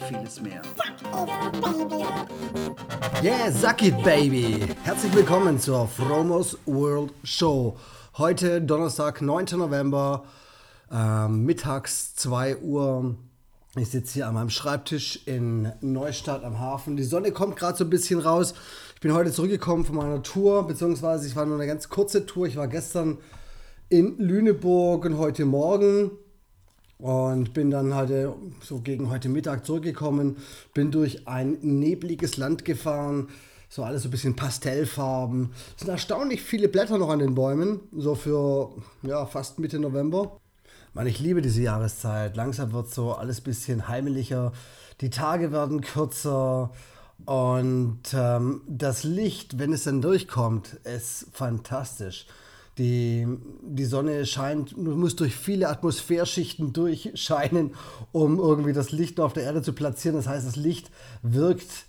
und vieles mehr. Yeah, suck it, baby! Herzlich willkommen zur Fromos World Show. Heute Donnerstag, 9. November, äh, mittags 2 Uhr. Ich sitze hier an meinem Schreibtisch in Neustadt am Hafen. Die Sonne kommt gerade so ein bisschen raus. Ich bin heute zurückgekommen von meiner Tour, beziehungsweise ich war nur eine ganz kurze Tour. Ich war gestern in Lüneburg und heute Morgen und bin dann halt so gegen heute Mittag zurückgekommen. Bin durch ein nebliges Land gefahren. So alles so ein bisschen Pastellfarben. Es sind erstaunlich viele Blätter noch an den Bäumen, so für ja, fast Mitte November. Man, ich liebe diese Jahreszeit. Langsam wird so alles ein bisschen heimelicher. Die Tage werden kürzer. Und ähm, das Licht, wenn es dann durchkommt, ist fantastisch. Die, die Sonne scheint, muss durch viele Atmosphärschichten durchscheinen, um irgendwie das Licht auf der Erde zu platzieren. Das heißt, das Licht wirkt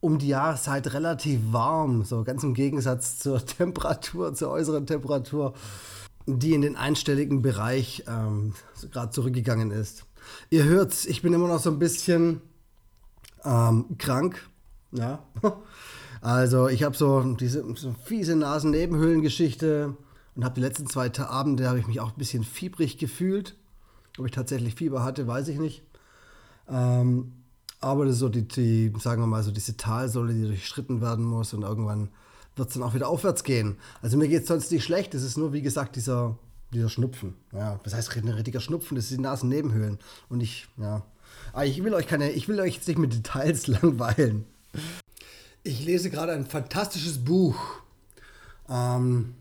um die Jahreszeit relativ warm, so ganz im Gegensatz zur Temperatur, zur äußeren Temperatur die in den einstelligen Bereich ähm, gerade zurückgegangen ist. Ihr hört's, ich bin immer noch so ein bisschen ähm, krank. Ja. Also ich habe so diese so fiese Nasennebenhöhlengeschichte und habe die letzten zwei Abende habe ich mich auch ein bisschen fiebrig gefühlt. Ob ich tatsächlich Fieber hatte, weiß ich nicht. Ähm, aber das ist so die, die, sagen wir mal, so diese Talsäule, die durchschritten werden muss und irgendwann wird es dann auch wieder aufwärts gehen. Also mir geht es sonst nicht schlecht. Es ist nur, wie gesagt, dieser, dieser Schnupfen. Ja, das heißt ein richtiger Schnupfen, das sind die Nasennebenhöhlen. Und ich, ja. Aber ich will euch keine, ich will euch jetzt nicht mit Details langweilen. Ich lese gerade ein fantastisches Buch. Ähm,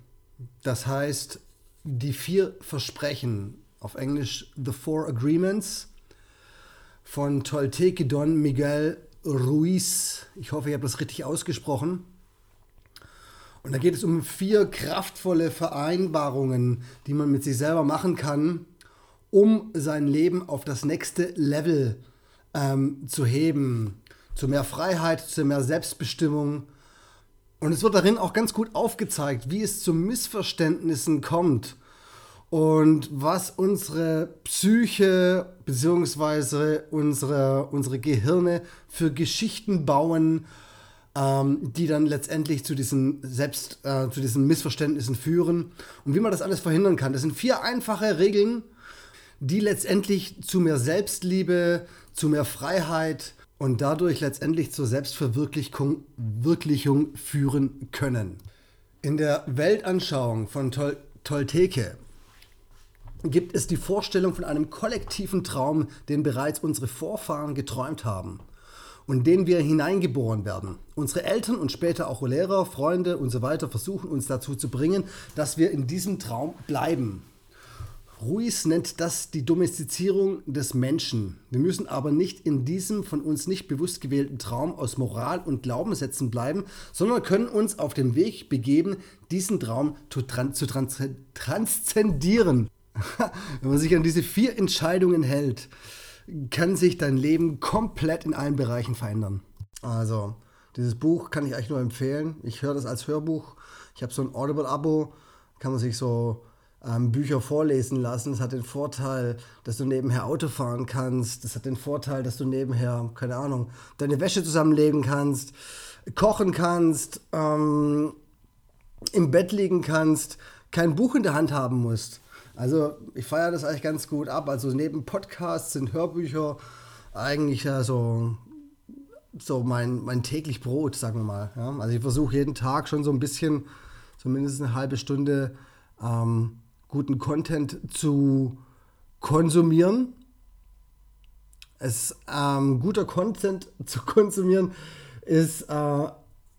das heißt Die vier Versprechen. Auf Englisch The Four Agreements von Tolteque Don Miguel Ruiz. Ich hoffe, ich habe das richtig ausgesprochen. Und da geht es um vier kraftvolle Vereinbarungen, die man mit sich selber machen kann, um sein Leben auf das nächste Level ähm, zu heben. Zu mehr Freiheit, zu mehr Selbstbestimmung. Und es wird darin auch ganz gut aufgezeigt, wie es zu Missverständnissen kommt und was unsere Psyche bzw. Unsere, unsere Gehirne für Geschichten bauen ähm, die dann letztendlich zu diesen selbst äh, zu diesen Missverständnissen führen und wie man das alles verhindern kann. Das sind vier einfache Regeln, die letztendlich zu mehr Selbstliebe, zu mehr Freiheit und dadurch letztendlich zur Selbstverwirklichung Wirklichung führen können. In der Weltanschauung von Tol Tolteke gibt es die Vorstellung von einem kollektiven Traum, den bereits unsere Vorfahren geträumt haben und den wir hineingeboren werden. Unsere Eltern und später auch Lehrer, Freunde und so weiter versuchen uns dazu zu bringen, dass wir in diesem Traum bleiben. Ruiz nennt das die Domestizierung des Menschen. Wir müssen aber nicht in diesem von uns nicht bewusst gewählten Traum aus Moral und Glaubenssätzen bleiben, sondern können uns auf den Weg begeben, diesen Traum zu, trans zu trans transzendieren. Wenn man sich an diese vier Entscheidungen hält, kann sich dein Leben komplett in allen Bereichen verändern. Also, dieses Buch kann ich eigentlich nur empfehlen. Ich höre das als Hörbuch. Ich habe so ein Audible-Abo, kann man sich so ähm, Bücher vorlesen lassen. Das hat den Vorteil, dass du nebenher Auto fahren kannst. Das hat den Vorteil, dass du nebenher, keine Ahnung, deine Wäsche zusammenlegen kannst, kochen kannst, ähm, im Bett liegen kannst, kein Buch in der Hand haben musst. Also ich feiere das eigentlich ganz gut ab. Also neben Podcasts sind Hörbücher eigentlich ja so, so mein, mein täglich Brot, sagen wir mal. Ja? Also ich versuche jeden Tag schon so ein bisschen, zumindest eine halbe Stunde, ähm, guten Content zu konsumieren. Es, ähm, guter Content zu konsumieren ist äh,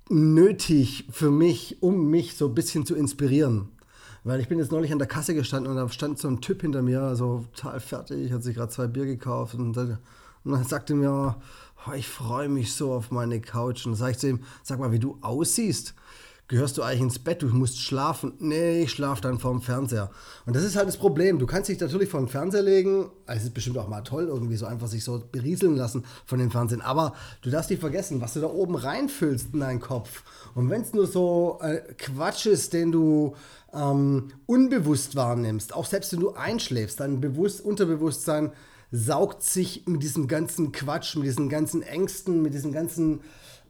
nötig für mich, um mich so ein bisschen zu inspirieren. Weil ich bin jetzt neulich an der Kasse gestanden und da stand so ein Typ hinter mir, so total fertig, hat sich gerade zwei Bier gekauft und, und dann sagte mir, oh, ich freue mich so auf meine Couch. Und dann sage ich zu ihm, sag mal, wie du aussiehst. Gehörst du eigentlich ins Bett, du musst schlafen. Nee, ich schlafe dann vorm Fernseher. Und das ist halt das Problem. Du kannst dich natürlich vor den Fernseher legen. Es ist bestimmt auch mal toll, irgendwie so einfach sich so berieseln lassen von dem Fernsehen. Aber du darfst nicht vergessen, was du da oben reinfüllst in deinen Kopf. Und wenn es nur so äh, Quatsch ist, den du ähm, unbewusst wahrnimmst, auch selbst wenn du einschläfst, dein Bewusst Unterbewusstsein saugt sich mit diesem ganzen Quatsch, mit diesen ganzen Ängsten, mit diesen ganzen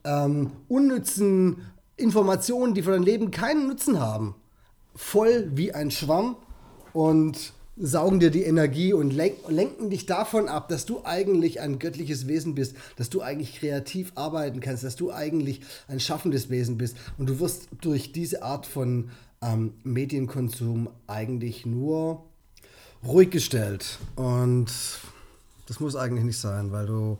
ähm, unnützen Informationen, die für dein Leben keinen Nutzen haben, voll wie ein Schwamm und saugen dir die Energie und lenken dich davon ab, dass du eigentlich ein göttliches Wesen bist, dass du eigentlich kreativ arbeiten kannst, dass du eigentlich ein schaffendes Wesen bist. Und du wirst durch diese Art von ähm, Medienkonsum eigentlich nur ruhig gestellt. Und das muss eigentlich nicht sein, weil du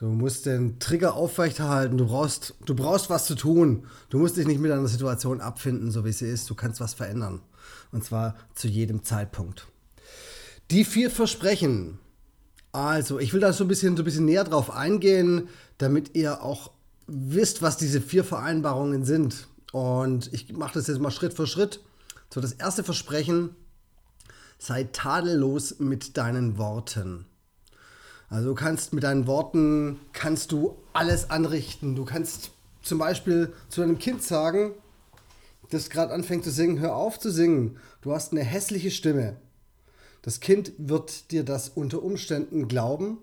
Du musst den Trigger aufrechterhalten. Du brauchst, du brauchst was zu tun. Du musst dich nicht mit einer Situation abfinden, so wie sie ist. Du kannst was verändern. Und zwar zu jedem Zeitpunkt. Die vier Versprechen. Also, ich will da so ein bisschen, so ein bisschen näher drauf eingehen, damit ihr auch wisst, was diese vier Vereinbarungen sind. Und ich mache das jetzt mal Schritt für Schritt. So, das erste Versprechen: sei tadellos mit deinen Worten. Also du kannst mit deinen Worten, kannst du alles anrichten. Du kannst zum Beispiel zu deinem Kind sagen, das gerade anfängt zu singen, hör auf zu singen. Du hast eine hässliche Stimme. Das Kind wird dir das unter Umständen glauben.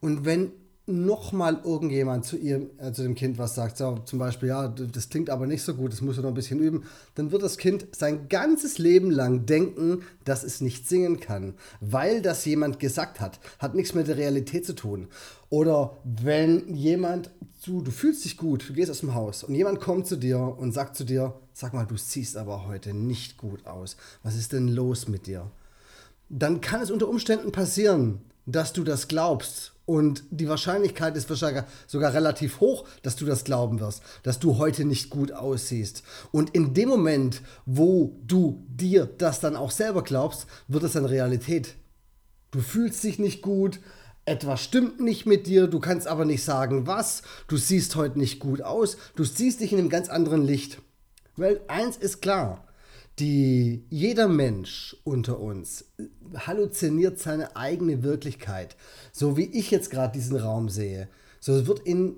Und wenn nochmal irgendjemand zu, ihr, äh, zu dem Kind was sagt, so, zum Beispiel, ja, das klingt aber nicht so gut, das muss er noch ein bisschen üben, dann wird das Kind sein ganzes Leben lang denken, dass es nicht singen kann, weil das jemand gesagt hat. Hat nichts mit der Realität zu tun. Oder wenn jemand zu, du fühlst dich gut, du gehst aus dem Haus und jemand kommt zu dir und sagt zu dir, sag mal, du siehst aber heute nicht gut aus. Was ist denn los mit dir? Dann kann es unter Umständen passieren, dass du das glaubst und die Wahrscheinlichkeit ist wahrscheinlich sogar relativ hoch, dass du das glauben wirst, dass du heute nicht gut aussiehst. Und in dem Moment, wo du dir das dann auch selber glaubst, wird es dann Realität. Du fühlst dich nicht gut, etwas stimmt nicht mit dir, du kannst aber nicht sagen, was, du siehst heute nicht gut aus, du siehst dich in einem ganz anderen Licht. Weil eins ist klar, die, jeder Mensch unter uns halluziniert seine eigene Wirklichkeit. So wie ich jetzt gerade diesen Raum sehe. So wird in,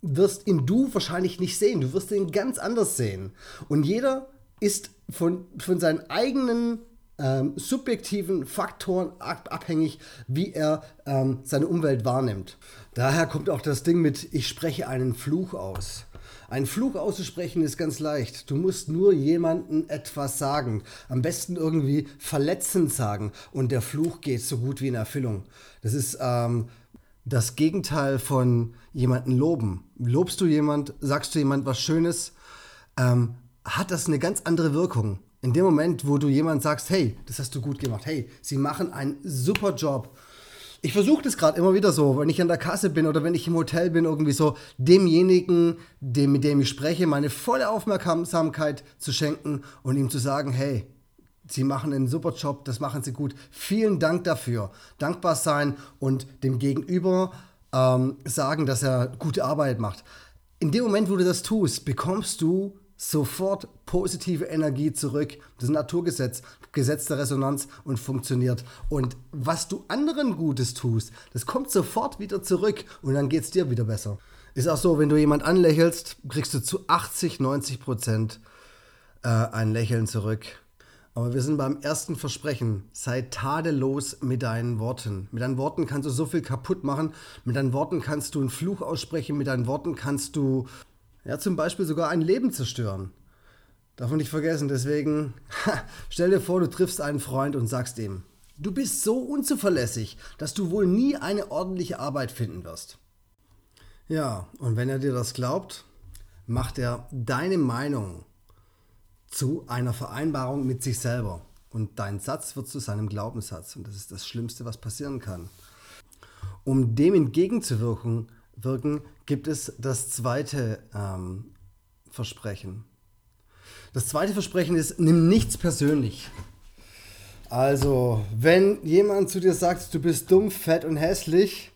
wirst ihn du wahrscheinlich nicht sehen. Du wirst ihn ganz anders sehen. Und jeder ist von, von seinen eigenen ähm, subjektiven Faktoren abhängig, wie er ähm, seine Umwelt wahrnimmt. Daher kommt auch das Ding mit, ich spreche einen Fluch aus. Ein Fluch auszusprechen ist ganz leicht. Du musst nur jemandem etwas sagen. Am besten irgendwie verletzend sagen. Und der Fluch geht so gut wie in Erfüllung. Das ist ähm, das Gegenteil von jemanden loben. Lobst du jemand, sagst du jemand was Schönes, ähm, hat das eine ganz andere Wirkung. In dem Moment, wo du jemand sagst, hey, das hast du gut gemacht, hey, sie machen einen super Job ich versuche das gerade immer wieder so, wenn ich an der Kasse bin oder wenn ich im Hotel bin, irgendwie so demjenigen, dem, mit dem ich spreche, meine volle Aufmerksamkeit zu schenken und ihm zu sagen, hey, Sie machen einen super Job, das machen Sie gut. Vielen Dank dafür. Dankbar sein und dem Gegenüber ähm, sagen, dass er gute Arbeit macht. In dem Moment, wo du das tust, bekommst du sofort positive Energie zurück. Das ist ein Naturgesetz, Gesetz der Resonanz und funktioniert. Und was du anderen Gutes tust, das kommt sofort wieder zurück und dann geht es dir wieder besser. Ist auch so, wenn du jemand anlächelst, kriegst du zu 80, 90 Prozent äh, ein Lächeln zurück. Aber wir sind beim ersten Versprechen. Sei tadellos mit deinen Worten. Mit deinen Worten kannst du so viel kaputt machen. Mit deinen Worten kannst du einen Fluch aussprechen. Mit deinen Worten kannst du ja, zum Beispiel sogar ein Leben zerstören. Darf man nicht vergessen, deswegen stell dir vor, du triffst einen Freund und sagst ihm, du bist so unzuverlässig, dass du wohl nie eine ordentliche Arbeit finden wirst. Ja, und wenn er dir das glaubt, macht er deine Meinung zu einer Vereinbarung mit sich selber. Und dein Satz wird zu seinem Glaubenssatz. Und das ist das Schlimmste, was passieren kann. Um dem entgegenzuwirken, wirken, gibt es das zweite ähm, Versprechen. Das zweite Versprechen ist, nimm nichts persönlich. Also, wenn jemand zu dir sagt, du bist dumm, fett und hässlich,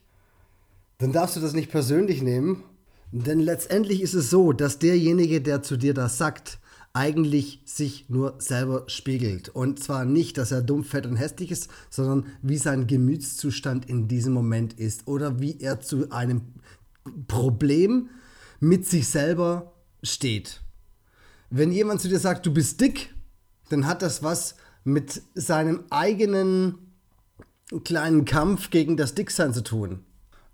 dann darfst du das nicht persönlich nehmen, Denn letztendlich ist es so, dass derjenige, der zu dir das sagt, eigentlich sich nur selber spiegelt. Und zwar nicht, dass er dumm, fett und hässlich ist, sondern wie sein Gemütszustand in diesem Moment ist oder wie er zu einem Problem mit sich selber steht. Wenn jemand zu dir sagt, du bist dick, dann hat das was mit seinem eigenen kleinen Kampf gegen das Dicksein zu tun.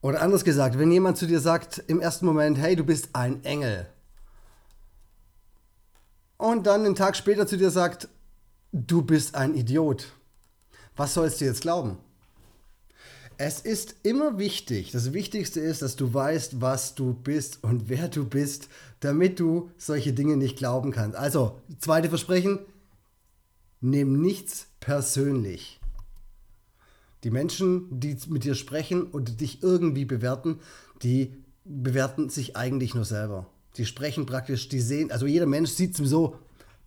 Oder anders gesagt, wenn jemand zu dir sagt im ersten Moment, hey, du bist ein Engel, und dann einen Tag später zu dir sagt, du bist ein Idiot. Was sollst du jetzt glauben? Es ist immer wichtig, das Wichtigste ist, dass du weißt, was du bist und wer du bist, damit du solche Dinge nicht glauben kannst. Also, zweite Versprechen, nimm nichts persönlich. Die Menschen, die mit dir sprechen und dich irgendwie bewerten, die bewerten sich eigentlich nur selber. Die sprechen praktisch, die sehen, also jeder Mensch sieht sowieso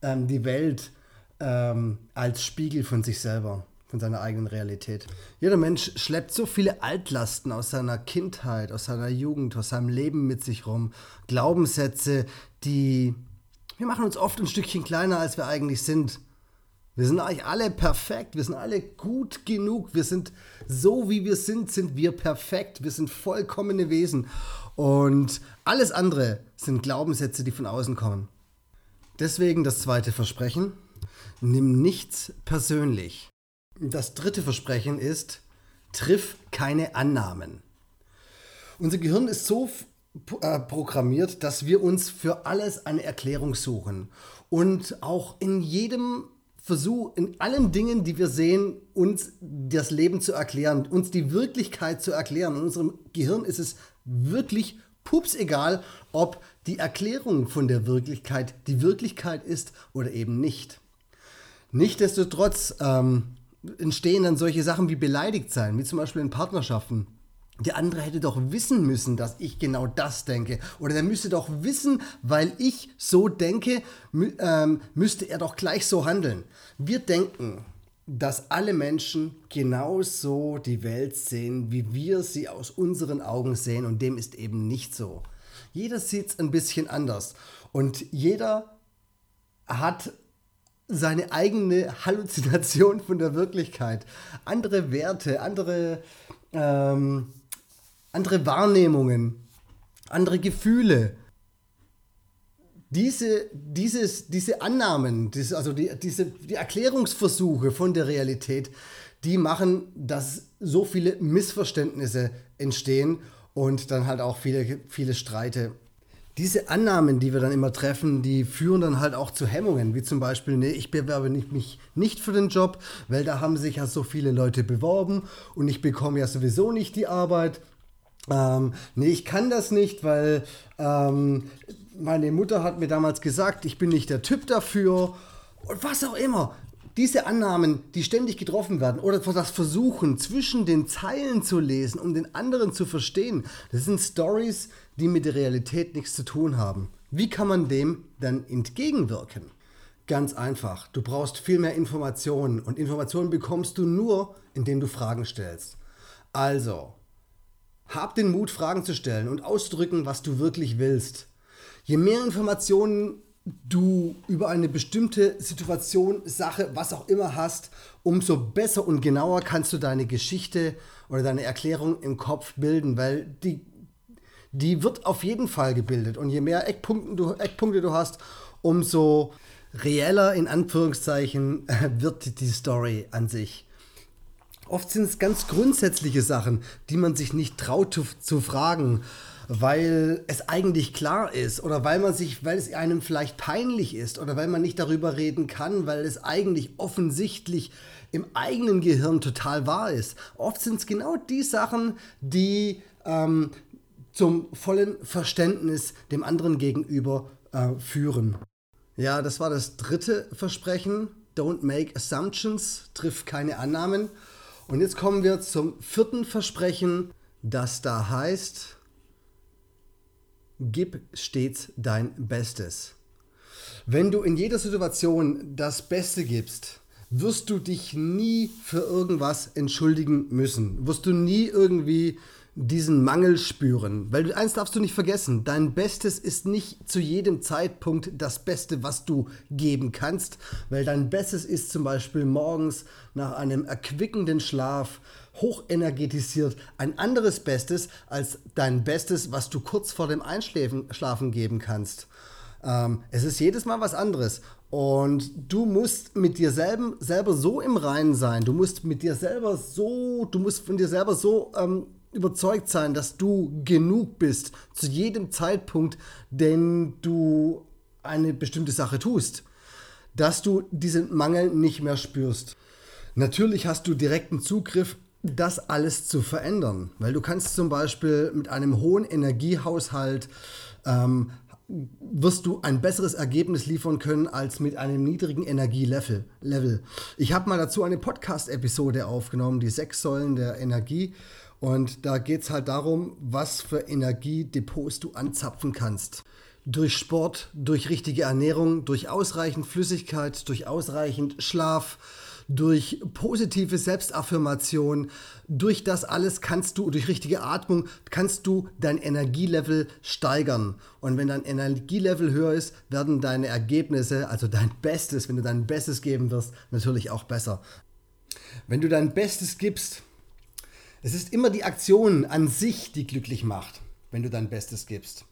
ähm, die Welt ähm, als Spiegel von sich selber, von seiner eigenen Realität. Jeder Mensch schleppt so viele Altlasten aus seiner Kindheit, aus seiner Jugend, aus seinem Leben mit sich rum. Glaubenssätze, die. Wir machen uns oft ein Stückchen kleiner, als wir eigentlich sind. Wir sind eigentlich alle perfekt, wir sind alle gut genug, wir sind so wie wir sind, sind wir perfekt, wir sind vollkommene Wesen. Und alles andere sind Glaubenssätze, die von außen kommen. Deswegen das zweite Versprechen, nimm nichts persönlich. Das dritte Versprechen ist, triff keine Annahmen. Unser Gehirn ist so äh, programmiert, dass wir uns für alles eine Erklärung suchen und auch in jedem Versuch, in allen Dingen, die wir sehen, uns das Leben zu erklären, uns die Wirklichkeit zu erklären. In unserem Gehirn ist es wirklich pups egal, ob die Erklärung von der Wirklichkeit die Wirklichkeit ist oder eben nicht. Nichtsdestotrotz ähm, entstehen dann solche Sachen wie beleidigt sein, wie zum Beispiel in Partnerschaften. Der andere hätte doch wissen müssen, dass ich genau das denke. Oder der müsste doch wissen, weil ich so denke, mü ähm, müsste er doch gleich so handeln. Wir denken, dass alle Menschen genauso die Welt sehen, wie wir sie aus unseren Augen sehen. Und dem ist eben nicht so. Jeder sieht es ein bisschen anders. Und jeder hat seine eigene Halluzination von der Wirklichkeit. Andere Werte, andere, ähm, andere Wahrnehmungen, andere Gefühle diese, dieses, diese Annahmen, diese, also die, diese, die Erklärungsversuche von der Realität, die machen, dass so viele Missverständnisse entstehen und dann halt auch viele, viele Streite. Diese Annahmen, die wir dann immer treffen, die führen dann halt auch zu Hemmungen, wie zum Beispiel, nee, ich bewerbe mich nicht für den Job, weil da haben sich ja so viele Leute beworben und ich bekomme ja sowieso nicht die Arbeit. Ähm, nee, ich kann das nicht, weil ähm, meine Mutter hat mir damals gesagt, ich bin nicht der Typ dafür und was auch immer. Diese Annahmen, die ständig getroffen werden oder das Versuchen, zwischen den Zeilen zu lesen, um den anderen zu verstehen, das sind Stories, die mit der Realität nichts zu tun haben. Wie kann man dem dann entgegenwirken? Ganz einfach. Du brauchst viel mehr Informationen und Informationen bekommst du nur, indem du Fragen stellst. Also, hab den Mut, Fragen zu stellen und auszudrücken, was du wirklich willst. Je mehr Informationen du über eine bestimmte Situation, Sache, was auch immer hast, umso besser und genauer kannst du deine Geschichte oder deine Erklärung im Kopf bilden, weil die, die wird auf jeden Fall gebildet. Und je mehr Eckpunkte du, Eckpunkte du hast, umso reeller in Anführungszeichen wird die Story an sich. Oft sind es ganz grundsätzliche Sachen, die man sich nicht traut zu, zu fragen weil es eigentlich klar ist oder weil man sich, weil es einem vielleicht peinlich ist oder weil man nicht darüber reden kann, weil es eigentlich offensichtlich im eigenen Gehirn total wahr ist. Oft sind es genau die Sachen, die ähm, zum vollen Verständnis dem anderen gegenüber äh, führen. Ja, das war das dritte Versprechen. Don't make assumptions, triff keine Annahmen. Und jetzt kommen wir zum vierten Versprechen, das da heißt, gib stets dein Bestes. Wenn du in jeder Situation das Beste gibst, wirst du dich nie für irgendwas entschuldigen müssen. Wirst du nie irgendwie diesen Mangel spüren. Weil eins darfst du nicht vergessen, dein Bestes ist nicht zu jedem Zeitpunkt das Beste, was du geben kannst, weil dein Bestes ist zum Beispiel morgens nach einem erquickenden Schlaf hochenergetisiert ein anderes Bestes als dein Bestes, was du kurz vor dem Einschlafen geben kannst. Ähm, es ist jedes Mal was anderes. Und du musst mit dir selber, selber so im Reinen sein. Du musst mit dir selber so, du musst von dir selber so ähm, überzeugt sein, dass du genug bist zu jedem Zeitpunkt, den du eine bestimmte Sache tust. Dass du diesen Mangel nicht mehr spürst. Natürlich hast du direkten Zugriff, das alles zu verändern, weil du kannst zum Beispiel mit einem hohen Energiehaushalt ähm, wirst du ein besseres Ergebnis liefern können als mit einem niedrigen Energielevel. Level. Ich habe mal dazu eine Podcast-Episode aufgenommen, die sechs Säulen der Energie. Und da geht es halt darum, was für Energiedepots du anzapfen kannst. Durch Sport, durch richtige Ernährung, durch ausreichend Flüssigkeit, durch ausreichend Schlaf, durch positive Selbstaffirmation, durch das alles kannst du, durch richtige Atmung, kannst du dein Energielevel steigern. Und wenn dein Energielevel höher ist, werden deine Ergebnisse, also dein Bestes, wenn du dein Bestes geben wirst, natürlich auch besser. Wenn du dein Bestes gibst, es ist immer die Aktion an sich, die glücklich macht, wenn du dein Bestes gibst.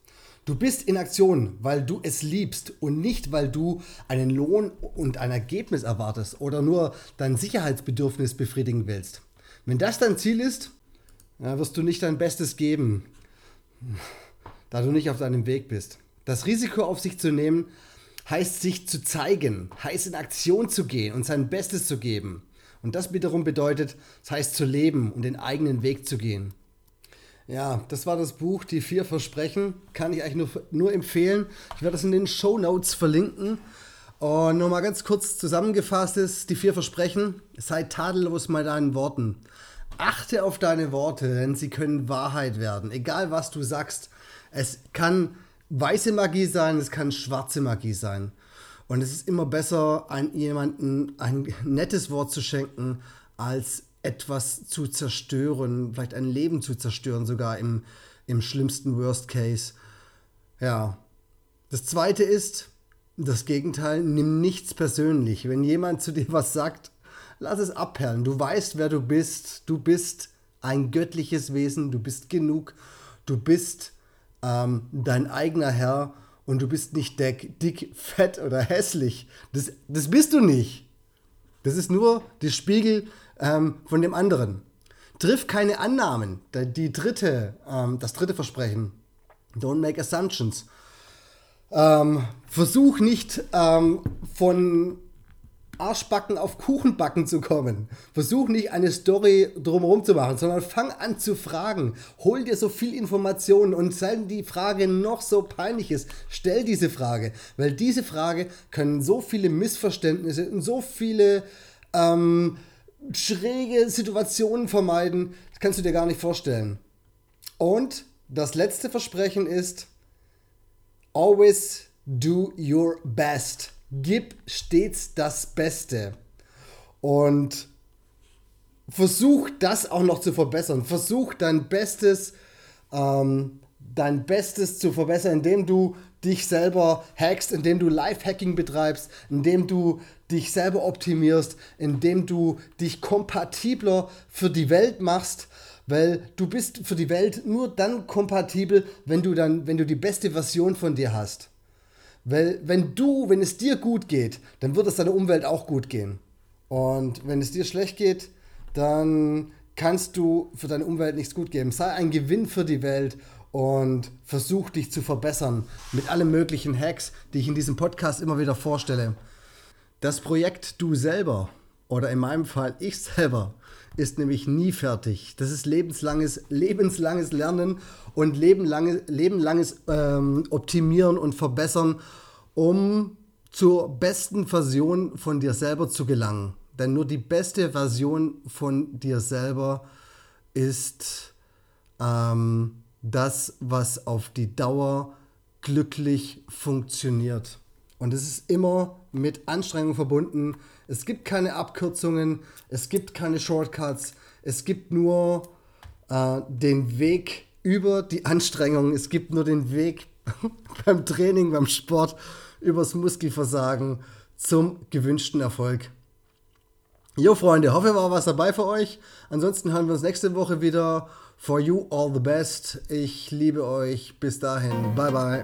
Du bist in Aktion, weil du es liebst und nicht, weil du einen Lohn und ein Ergebnis erwartest oder nur dein Sicherheitsbedürfnis befriedigen willst. Wenn das dein Ziel ist, wirst du nicht dein Bestes geben, da du nicht auf deinem Weg bist. Das Risiko auf sich zu nehmen, heißt sich zu zeigen, heißt in Aktion zu gehen und sein Bestes zu geben. Und das wiederum bedeutet, das heißt zu leben und den eigenen Weg zu gehen. Ja, das war das Buch Die vier Versprechen. Kann ich eigentlich nur, nur empfehlen. Ich werde das in den Show Notes verlinken. Und nochmal ganz kurz zusammengefasst ist, die vier Versprechen. Sei tadellos mit deinen Worten. Achte auf deine Worte, denn sie können Wahrheit werden. Egal was du sagst. Es kann weiße Magie sein, es kann schwarze Magie sein. Und es ist immer besser, ein, jemandem ein nettes Wort zu schenken, als etwas zu zerstören, vielleicht ein Leben zu zerstören, sogar im, im schlimmsten Worst Case. Ja. Das zweite ist, das Gegenteil, nimm nichts persönlich. Wenn jemand zu dir was sagt, lass es abperlen. Du weißt, wer du bist. Du bist ein göttliches Wesen. Du bist genug. Du bist ähm, dein eigener Herr und du bist nicht dick, dick, fett oder hässlich. Das, das bist du nicht. Das ist nur der Spiegel ähm, von dem anderen. Triff keine Annahmen. Die dritte, ähm, das dritte Versprechen. Don't make assumptions. Ähm, versuch nicht ähm, von Arschbacken auf Kuchenbacken zu kommen. Versuch nicht eine Story drumherum zu machen, sondern fang an zu fragen. Hol dir so viel Informationen und wenn die Frage noch so peinlich ist, stell diese Frage, weil diese Frage können so viele Missverständnisse und so viele ähm, schräge Situationen vermeiden, das kannst du dir gar nicht vorstellen. Und das letzte Versprechen ist, always do your best. Gib stets das Beste. Und versuch das auch noch zu verbessern. Versuch dein Bestes, ähm, dein Bestes zu verbessern, indem du dich selber hackst, indem du Live-Hacking betreibst, indem du dich selber optimierst, indem du dich kompatibler für die Welt machst, weil du bist für die Welt nur dann kompatibel, wenn du dann, wenn du die beste Version von dir hast. Weil wenn du, wenn es dir gut geht, dann wird es deiner Umwelt auch gut gehen. Und wenn es dir schlecht geht, dann kannst du für deine Umwelt nichts gut geben. Sei ein Gewinn für die Welt und versuch dich zu verbessern mit allen möglichen Hacks, die ich in diesem Podcast immer wieder vorstelle. Das Projekt Du selber oder in meinem Fall ich selber ist nämlich nie fertig. Das ist lebenslanges, lebenslanges Lernen und lebenlanges, lebenlanges ähm, Optimieren und Verbessern, um zur besten Version von dir selber zu gelangen. Denn nur die beste Version von dir selber ist ähm, das, was auf die Dauer glücklich funktioniert. Und es ist immer mit Anstrengung verbunden. Es gibt keine Abkürzungen, es gibt keine Shortcuts, es gibt nur äh, den Weg über die Anstrengung, es gibt nur den Weg beim Training, beim Sport, übers Muskelversagen zum gewünschten Erfolg. Jo, Freunde, hoffe, war was dabei für euch. Ansonsten hören wir uns nächste Woche wieder. For you, all the best. Ich liebe euch. Bis dahin. Bye, bye.